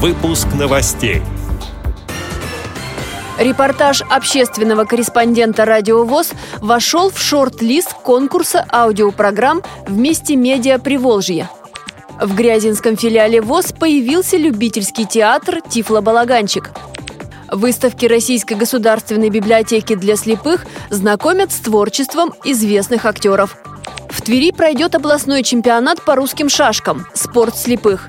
Выпуск новостей. Репортаж общественного корреспондента «Радио ВОЗ» вошел в шорт-лист конкурса аудиопрограмм «Вместе медиа Приволжье». В Грязинском филиале ВОЗ появился любительский театр «Тифло-балаганчик». Выставки Российской государственной библиотеки для слепых знакомят с творчеством известных актеров. В Твери пройдет областной чемпионат по русским шашкам «Спорт слепых».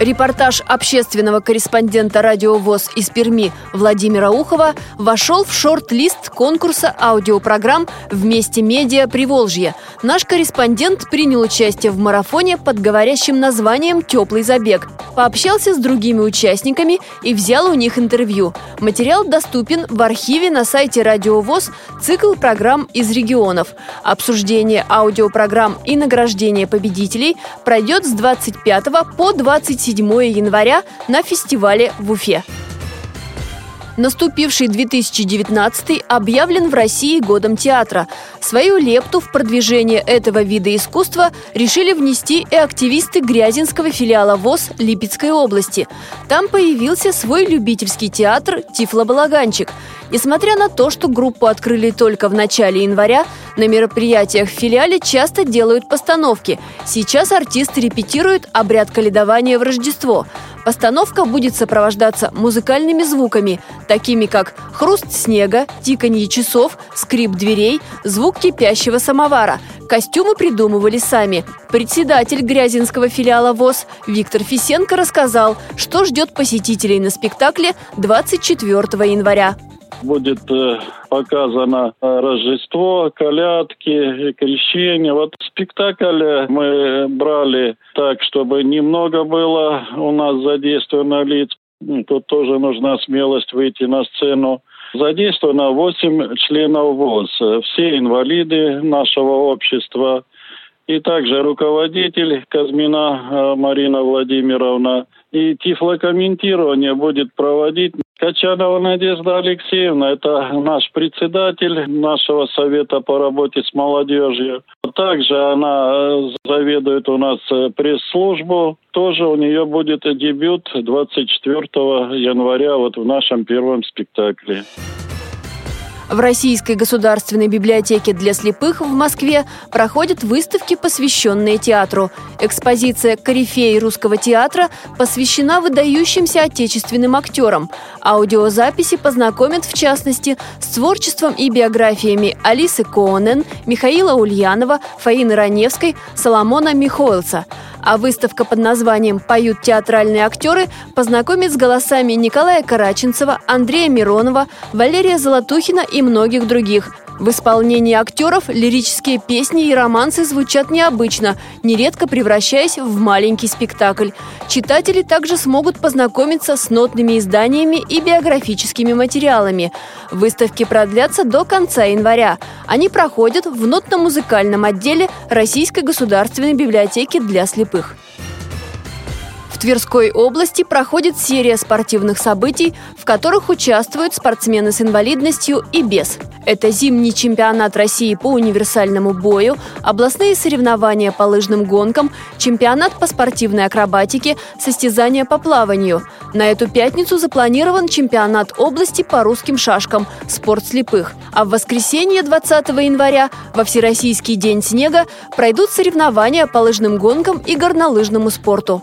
Репортаж общественного корреспондента «Радио ВОЗ» из Перми Владимира Ухова вошел в шорт-лист конкурса аудиопрограмм «Вместе медиа Приволжье». Наш корреспондент принял участие в марафоне под говорящим названием «Теплый забег». Пообщался с другими участниками и взял у них интервью. Материал доступен в архиве на сайте «Радио ВОЗ» цикл программ из регионов. Обсуждение аудиопрограмм и награждение победителей пройдет с 25 по 27 7 января на фестивале в Уфе. Наступивший 2019 объявлен в России годом театра. Свою лепту в продвижение этого вида искусства решили внести и активисты Грязинского филиала ВОЗ Липецкой области. Там появился свой любительский театр «Тифло-балаганчик». Несмотря на то, что группу открыли только в начале января, на мероприятиях в филиале часто делают постановки. Сейчас артисты репетируют обряд каледования в Рождество – Постановка будет сопровождаться музыкальными звуками, такими как хруст снега, тиканье часов, скрип дверей, звук кипящего самовара. Костюмы придумывали сами. Председатель Грязинского филиала ВОЗ Виктор Фисенко рассказал, что ждет посетителей на спектакле 24 января будет э, показано э, Рождество, колядки, крещение. Вот спектакль мы брали так, чтобы немного было у нас задействовано лиц. Тут тоже нужна смелость выйти на сцену. Задействовано 8 членов ВОЗ. Все инвалиды нашего общества. И также руководитель Казмина э, Марина Владимировна. И тифлокомментирование будет проводить Качанова Надежда Алексеевна, это наш председатель нашего совета по работе с молодежью. Также она э, заведует у нас э, пресс-службу. Тоже у нее будет дебют 24 января вот в нашем первом спектакле. В Российской государственной библиотеке для слепых в Москве проходят выставки, посвященные театру. Экспозиция «Корифеи русского театра» посвящена выдающимся отечественным актерам. Аудиозаписи познакомят, в частности, с творчеством и биографиями Алисы Коонен, Михаила Ульянова, Фаины Раневской, Соломона Михоэлса – а выставка под названием «Поют театральные актеры» познакомит с голосами Николая Караченцева, Андрея Миронова, Валерия Золотухина и многих других. В исполнении актеров лирические песни и романсы звучат необычно, нередко превращаясь в маленький спектакль. Читатели также смогут познакомиться с нотными изданиями и биографическими материалами. Выставки продлятся до конца января. Они проходят в нотно-музыкальном отделе Российской государственной библиотеки для слепых. Тверской области проходит серия спортивных событий, в которых участвуют спортсмены с инвалидностью и без. Это зимний чемпионат России по универсальному бою, областные соревнования по лыжным гонкам, чемпионат по спортивной акробатике, состязания по плаванию. На эту пятницу запланирован чемпионат области по русским шашкам «Спорт слепых». А в воскресенье 20 января во Всероссийский день снега пройдут соревнования по лыжным гонкам и горнолыжному спорту.